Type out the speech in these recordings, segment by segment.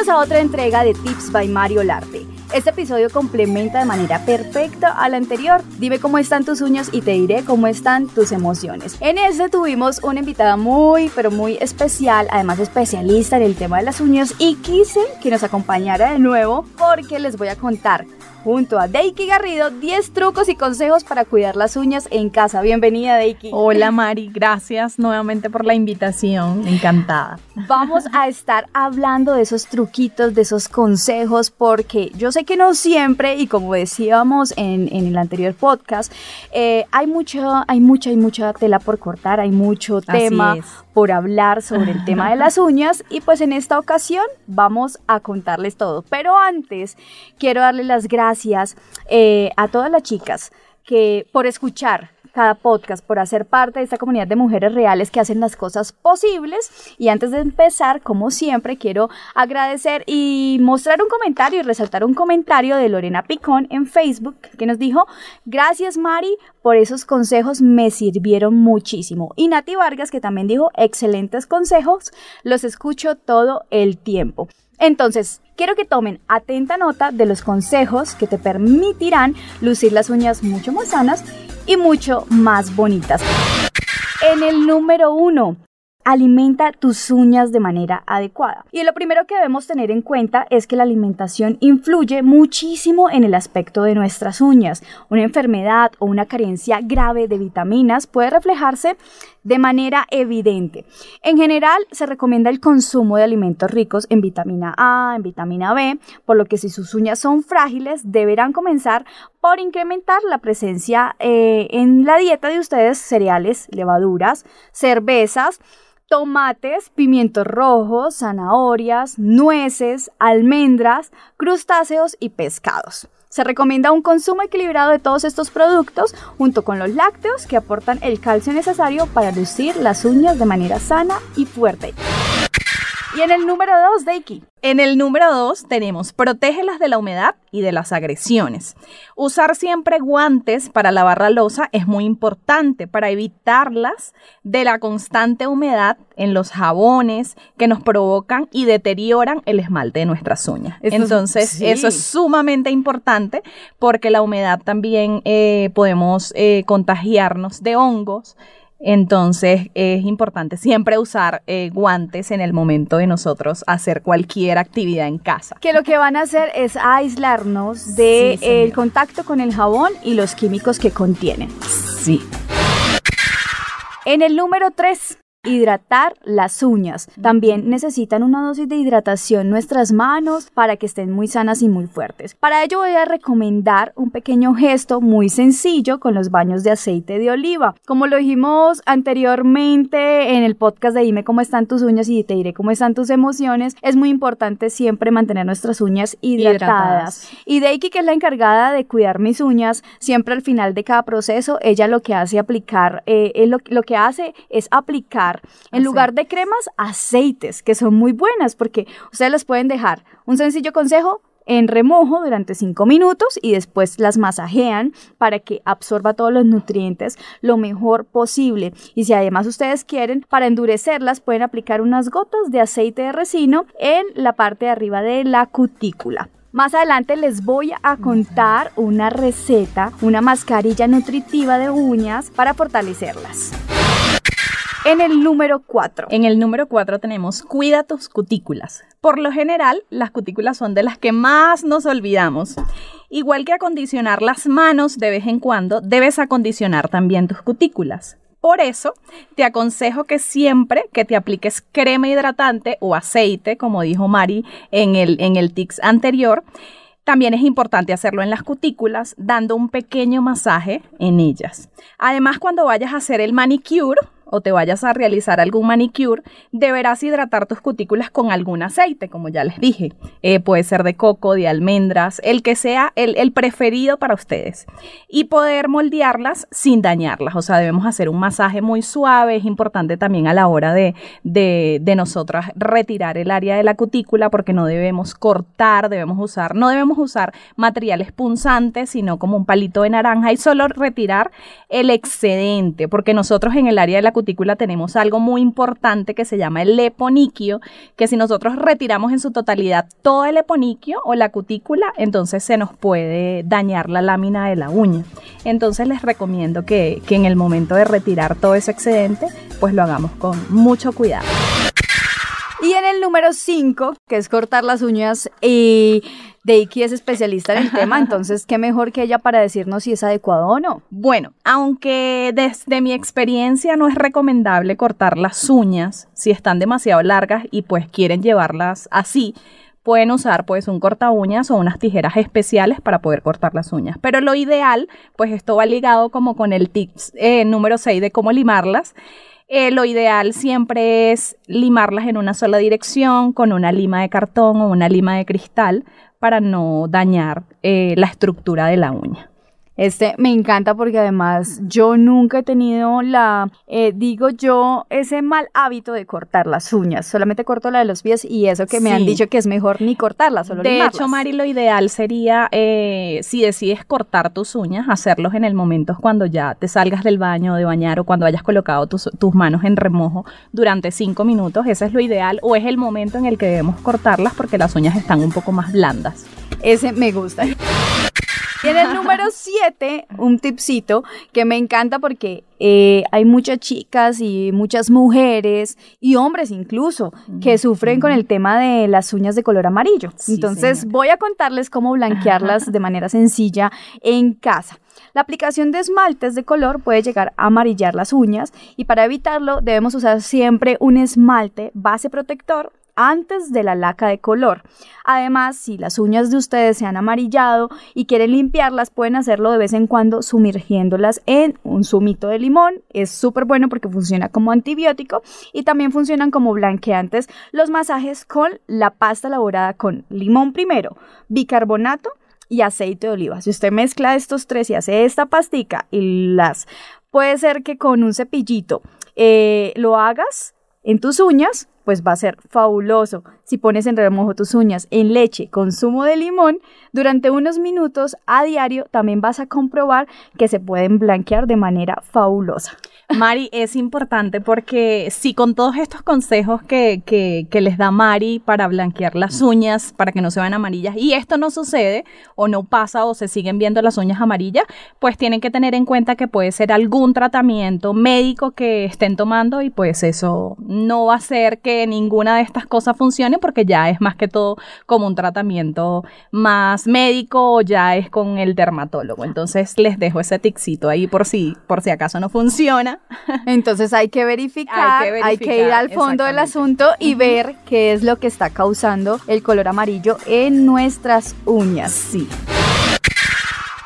Bienvenidos a otra entrega de Tips by Mario Larte. Este episodio complementa de manera perfecta al anterior. Dime cómo están tus uñas y te diré cómo están tus emociones. En este tuvimos una invitada muy, pero muy especial, además especialista en el tema de las uñas y quise que nos acompañara de nuevo porque les voy a contar junto a Deiki Garrido 10 trucos y consejos para cuidar las uñas en casa. Bienvenida, Deiki. Hola, Mari. Gracias nuevamente por la invitación. Encantada. Vamos a estar hablando de esos truquitos, de esos consejos, porque yo sé que no siempre, y como decíamos en, el anterior podcast, eh, hay, mucha, hay mucha, hay mucha tela por cortar, hay mucho tema por hablar sobre el tema de las uñas y pues en esta ocasión vamos a contarles todo. Pero antes quiero darle las gracias eh, a todas las chicas que por escuchar cada podcast, por hacer parte de esta comunidad de mujeres reales que hacen las cosas posibles. Y antes de empezar, como siempre, quiero agradecer y mostrar un comentario y resaltar un comentario de Lorena Picón en Facebook que nos dijo, gracias Mari por esos consejos, me sirvieron muchísimo. Y Nati Vargas que también dijo, excelentes consejos, los escucho todo el tiempo. Entonces, quiero que tomen atenta nota de los consejos que te permitirán lucir las uñas mucho más sanas y mucho más bonitas. En el número uno, Alimenta tus uñas de manera adecuada. Y lo primero que debemos tener en cuenta es que la alimentación influye muchísimo en el aspecto de nuestras uñas. Una enfermedad o una carencia grave de vitaminas puede reflejarse de manera evidente. En general, se recomienda el consumo de alimentos ricos en vitamina A, en vitamina B, por lo que si sus uñas son frágiles, deberán comenzar por incrementar la presencia eh, en la dieta de ustedes cereales, levaduras, cervezas, tomates, pimientos rojos, zanahorias, nueces, almendras, crustáceos y pescados. Se recomienda un consumo equilibrado de todos estos productos junto con los lácteos que aportan el calcio necesario para lucir las uñas de manera sana y fuerte. Y en el número 2, Deiki. En el número 2 tenemos protégelas de la humedad y de las agresiones. Usar siempre guantes para lavar la losa es muy importante para evitarlas de la constante humedad en los jabones que nos provocan y deterioran el esmalte de nuestras uñas. Entonces, eso es sumamente importante porque la humedad también eh, podemos eh, contagiarnos de hongos entonces es importante siempre usar eh, guantes en el momento de nosotros hacer cualquier actividad en casa. Que lo que van a hacer es aislarnos del de, el contacto con el jabón y los químicos que contienen. Sí. En el número 3, Hidratar las uñas. También necesitan una dosis de hidratación nuestras manos para que estén muy sanas y muy fuertes. Para ello voy a recomendar un pequeño gesto muy sencillo con los baños de aceite de oliva. Como lo dijimos anteriormente en el podcast de Dime cómo están tus uñas y te diré cómo están tus emociones, es muy importante siempre mantener nuestras uñas hidratadas. Y Deiki, que es la encargada de cuidar mis uñas, siempre al final de cada proceso, ella lo que hace aplicar, eh, lo, lo que hace es aplicar en lugar de cremas, aceites, que son muy buenas porque ustedes las pueden dejar. Un sencillo consejo, en remojo durante 5 minutos y después las masajean para que absorba todos los nutrientes lo mejor posible. Y si además ustedes quieren, para endurecerlas pueden aplicar unas gotas de aceite de resino en la parte de arriba de la cutícula. Más adelante les voy a contar una receta, una mascarilla nutritiva de uñas para fortalecerlas. En el número 4. En el número 4 tenemos cuida tus cutículas. Por lo general, las cutículas son de las que más nos olvidamos. Igual que acondicionar las manos de vez en cuando, debes acondicionar también tus cutículas. Por eso, te aconsejo que siempre que te apliques crema hidratante o aceite, como dijo Mari en el, en el tics anterior, también es importante hacerlo en las cutículas, dando un pequeño masaje en ellas. Además, cuando vayas a hacer el manicure o te vayas a realizar algún manicure, deberás hidratar tus cutículas con algún aceite, como ya les dije. Eh, puede ser de coco, de almendras, el que sea el, preferido para ustedes. Y poder moldearlas sin dañarlas. O sea, debemos hacer un masaje muy suave. Es importante también a la hora de, de, de nosotras retirar el área de la cutícula porque no debemos cortar, debemos usar, no debemos usar materiales punzantes, sino como un palito de naranja y solo retirar el excedente, porque nosotros en el área de la cutícula tenemos algo muy importante que se llama el leponiquio, que si nosotros retiramos en su totalidad todo el leponiquio o la cutícula, entonces se nos puede dañar la lámina de la uña. Entonces les recomiendo que, que en el momento de retirar todo ese excedente, pues lo hagamos con mucho cuidado. Y en el número 5, que es cortar las uñas, y Deiki es especialista en el tema, entonces, ¿qué mejor que ella para decirnos si es adecuado o no? Bueno, aunque desde mi experiencia no es recomendable cortar las uñas si están demasiado largas y pues quieren llevarlas así, pueden usar pues un corta uñas o unas tijeras especiales para poder cortar las uñas. Pero lo ideal, pues esto va ligado como con el tips eh, número 6 de cómo limarlas. Eh, lo ideal siempre es limarlas en una sola dirección con una lima de cartón o una lima de cristal para no dañar eh, la estructura de la uña. Este me encanta porque además yo nunca he tenido la, eh, digo yo, ese mal hábito de cortar las uñas. Solamente corto la de los pies y eso que me han dicho que es mejor ni cortarlas, solo De limarlas. hecho, Mari, lo ideal sería, eh, si decides cortar tus uñas, hacerlos en el momento cuando ya te salgas del baño de bañar o cuando hayas colocado tus, tus manos en remojo durante cinco minutos. Ese es lo ideal o es el momento en el que debemos cortarlas porque las uñas están un poco más blandas. Ese me gusta. Y en el número 7, un tipcito que me encanta porque eh, hay muchas chicas y muchas mujeres y hombres incluso que sufren con el tema de las uñas de color amarillo. Sí, Entonces señora. voy a contarles cómo blanquearlas de manera sencilla en casa. La aplicación de esmaltes de color puede llegar a amarillar las uñas y para evitarlo debemos usar siempre un esmalte base protector antes de la laca de color. Además, si las uñas de ustedes se han amarillado y quieren limpiarlas, pueden hacerlo de vez en cuando sumergiéndolas en un zumito de limón. Es súper bueno porque funciona como antibiótico y también funcionan como blanqueantes los masajes con la pasta elaborada con limón primero, bicarbonato y aceite de oliva. Si usted mezcla estos tres y hace esta pastica y las puede ser que con un cepillito eh, lo hagas en tus uñas, pues va a ser fabuloso. Si pones en remojo tus uñas en leche con zumo de limón, durante unos minutos a diario también vas a comprobar que se pueden blanquear de manera fabulosa. Mari, es importante porque si con todos estos consejos que, que, les da Mari para blanquear las uñas, para que no se vean amarillas, y esto no sucede o no pasa o se siguen viendo las uñas amarillas, pues tienen que tener en cuenta que puede ser algún tratamiento médico que estén tomando y pues eso no va a hacer que ninguna de estas cosas funcione porque ya es más que todo como un tratamiento más médico o ya es con el dermatólogo. Entonces les dejo ese ticito ahí por si, por si acaso no funciona. Entonces hay que verificar, Hay que hay que ir al fondo del asunto y ver qué es lo que está causando el color amarillo en nuestras uñas. Sí.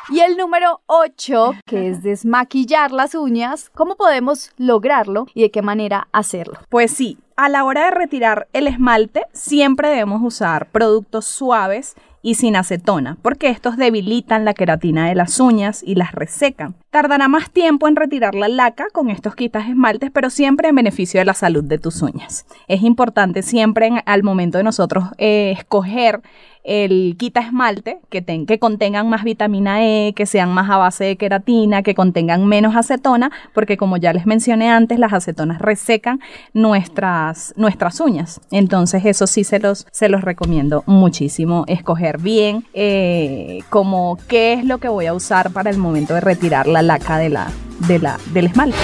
Y el número 8, que es desmaquillar las uñas, ¿cómo podemos lograrlo y de qué manera hacerlo? Pues sí, a la hora de retirar el esmalte, siempre debemos usar productos suaves y sin acetona, porque estos debilitan la queratina de las uñas y las resecan. Tardará más tiempo en retirar la laca con estos quitas esmaltes, pero siempre en beneficio de la salud de tus uñas. Es importante siempre al momento de nosotros eh, escoger el quita esmalte que, ten- que contengan más vitamina E, que sean más a base de queratina, que contengan menos acetona, porque como ya les mencioné antes, las acetonas resecan nuestras, nuestras uñas. Entonces eso sí se los, se los recomiendo muchísimo, escoger bien eh, como qué es lo que voy a usar para el momento de retirar la laca de la, de la, del esmalte.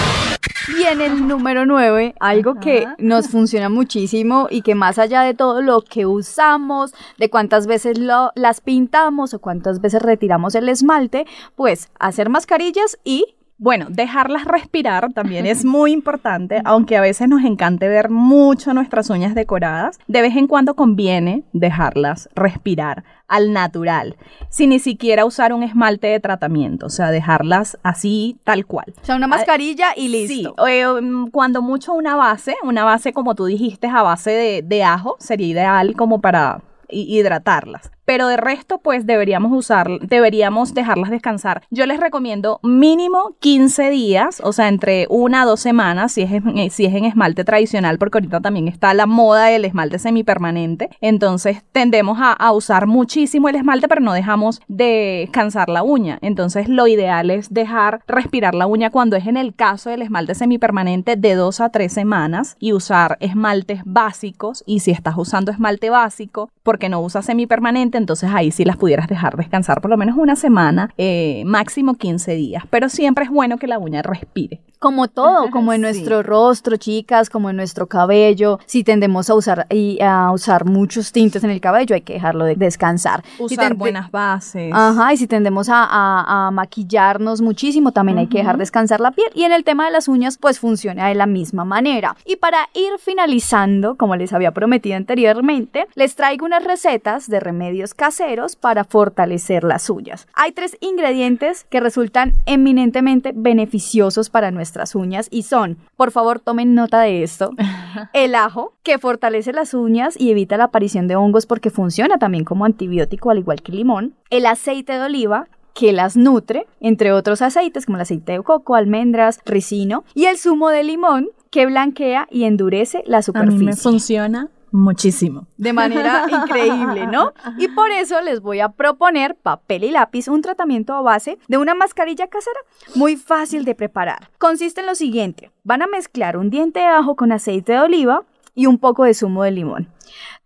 Y en el número 9, algo que nos funciona muchísimo y que más allá de todo lo que usamos, de cuántas veces lo- las pintamos o cuántas veces retiramos el esmalte, pues hacer mascarillas y Bueno, dejarlas respirar también es muy importante, aunque a veces nos encante ver mucho nuestras uñas decoradas, de vez en cuando conviene dejarlas respirar al natural, sin ni siquiera usar un esmalte de tratamiento, o sea, dejarlas así tal cual. O sea, una mascarilla y listo. Sí, eh, mm, cuando mucho una base, una base como tú dijiste a base de, de ajo, sería ideal como para hidratarlas pero de resto pues deberíamos usar, deberíamos dejarlas descansar. Yo les recomiendo mínimo 15 días, o sea, entre una a dos semanas, si es, en, eh, si es en esmalte tradicional, porque ahorita también está la moda del esmalte semipermanente, entonces tendemos a, a usar muchísimo el esmalte, pero no dejamos de descansar la uña, entonces lo ideal es dejar respirar la uña cuando es en el caso del esmalte semipermanente de dos a tres semanas y usar esmaltes básicos. Y si estás usando esmalte básico porque no usas semipermanente, entonces ahí sí las pudieras dejar descansar por lo menos una semana, eh, máximo 15 días. Pero siempre es bueno que la uña respire. Como todo, como en nuestro rostro, chicas, como en nuestro cabello. Si tendemos a usar y a usar muchos tintes en el cabello, hay que dejarlo de descansar. Usar buenas bases. Ajá, y si tendemos a, maquillarnos muchísimo, también hay que dejar descansar la piel. Y en el tema de las uñas, pues funciona de la misma manera. Y para ir finalizando, como les había prometido anteriormente, les traigo unas recetas de remedios caseros para fortalecer las uñas. Hay tres ingredientes que resultan eminentemente beneficiosos para nuestra nuestras uñas y son, por favor tomen nota de esto, el ajo, que fortalece las uñas y evita la aparición de hongos porque funciona también como antibiótico al igual que el limón, el aceite de oliva, que las nutre, entre otros aceites como el aceite de coco, almendras, ricino, y el zumo de limón, que blanquea y endurece la superficie. A mí me funciona muchísimo. De manera increíble, ¿no? Y por eso les voy a proponer papel y lápiz, un tratamiento a base de una mascarilla casera muy fácil de preparar. Consiste en lo siguiente, van a mezclar un diente de ajo con aceite de oliva y un poco de zumo de limón.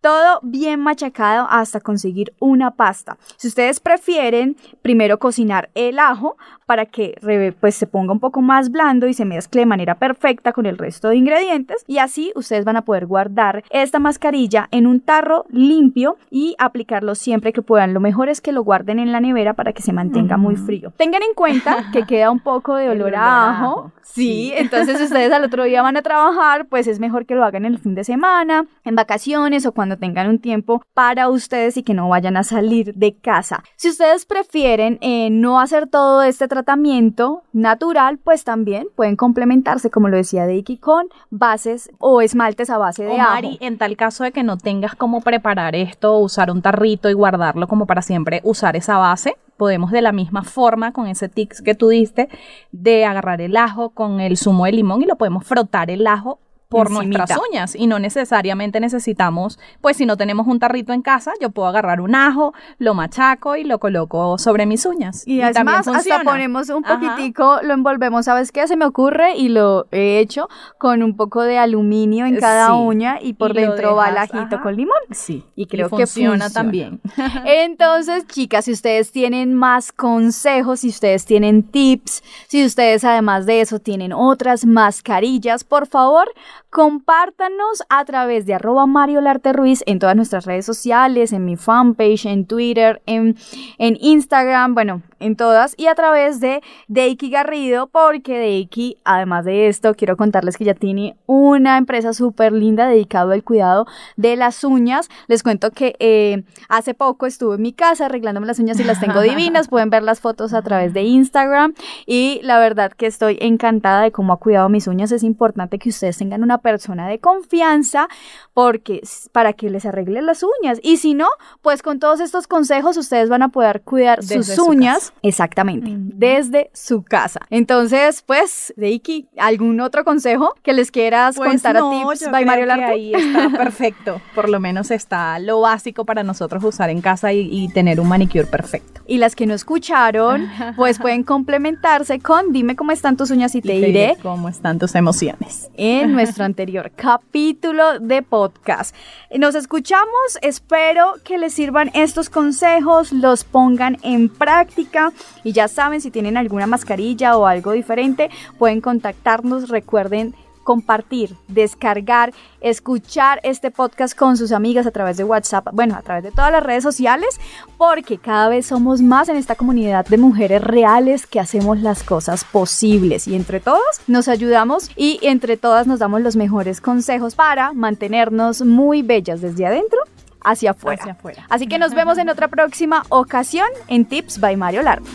Todo bien machacado hasta conseguir una pasta. Si ustedes prefieren, primero cocinar el ajo para que pues, se ponga un poco más blando y se mezcle de manera perfecta con el resto de ingredientes. Y así ustedes van a poder guardar esta mascarilla en un tarro limpio y aplicarlo siempre que puedan. Lo mejor es que lo guarden en la nevera para que se mantenga muy frío. Tengan en cuenta que queda un poco de olor, a ajo. Sí, entonces si ustedes al otro día van a trabajar, pues es mejor que lo hagan el fin de semana, en vacaciones o cuando tengan un tiempo para ustedes y que no vayan a salir de casa. Si ustedes prefieren eh, no hacer todo este tratamiento natural, pues también pueden complementarse, como lo decía Deiki, con bases o esmaltes a base de o Mari, en tal caso de que no tengas cómo preparar esto, usar un tarrito y guardarlo como para siempre, usar esa base, podemos de la misma forma con ese tics que tú diste de agarrar el ajo con el zumo de limón y lo podemos frotar el ajo por nuestras uñas y no necesariamente necesitamos, pues si no tenemos un tarrito en casa, yo puedo agarrar un ajo, lo machaco y lo coloco sobre mis uñas. Y, además hasta ponemos un poquitico, lo envolvemos, ¿sabes qué? Se me ocurre y lo he hecho con un poco de aluminio en cada uña y por dentro va el ajito con limón. Sí. Y creo que funciona también. Entonces, chicas, si ustedes tienen más consejos, si ustedes tienen tips, si ustedes además de eso tienen otras mascarillas, por favor, compártanos a través de arroba Mario Larte Ruiz en todas nuestras redes sociales, en mi fanpage, en Twitter, en, en Instagram, bueno, en todas y a través de Deiki Garrido, porque Deiki, además de esto, quiero contarles que ya tiene una empresa súper linda dedicada al cuidado de las uñas. Les cuento que eh, hace poco estuve en mi casa arreglándome las uñas y las tengo divinas. Pueden ver las fotos a través de Instagram y la verdad que estoy encantada de cómo ha cuidado mis uñas. Es importante que ustedes tengan una persona de confianza porque para que les arregle las uñas y si no, pues con todos estos consejos ustedes van a poder cuidar sus uñas Exactamente, desde su casa. Entonces, pues, Deiki, ¿algún otro consejo que les quieras pues contar a ti, by Mario Larte? ahí está perfecto. Por lo menos está lo básico para nosotros usar en casa y, tener un manicure perfecto. Y las que no escucharon, pues pueden complementarse con dime cómo están tus uñas y, te, diré cómo están tus emociones. En nuestro anterior capítulo de podcast. Nos escuchamos, espero que les sirvan estos consejos, los pongan en práctica y ya saben, si tienen alguna mascarilla o algo diferente, pueden contactarnos. Recuerden compartir, descargar, escuchar este podcast con sus amigas a través de WhatsApp, bueno, a través de todas las redes sociales, porque cada vez somos más en esta comunidad de mujeres reales que hacemos las cosas posibles y entre todos nos ayudamos y entre todas nos damos los mejores consejos para mantenernos muy bellas desde adentro hacia afuera. Así que nos vemos en otra próxima ocasión en Tips by Mario Largo.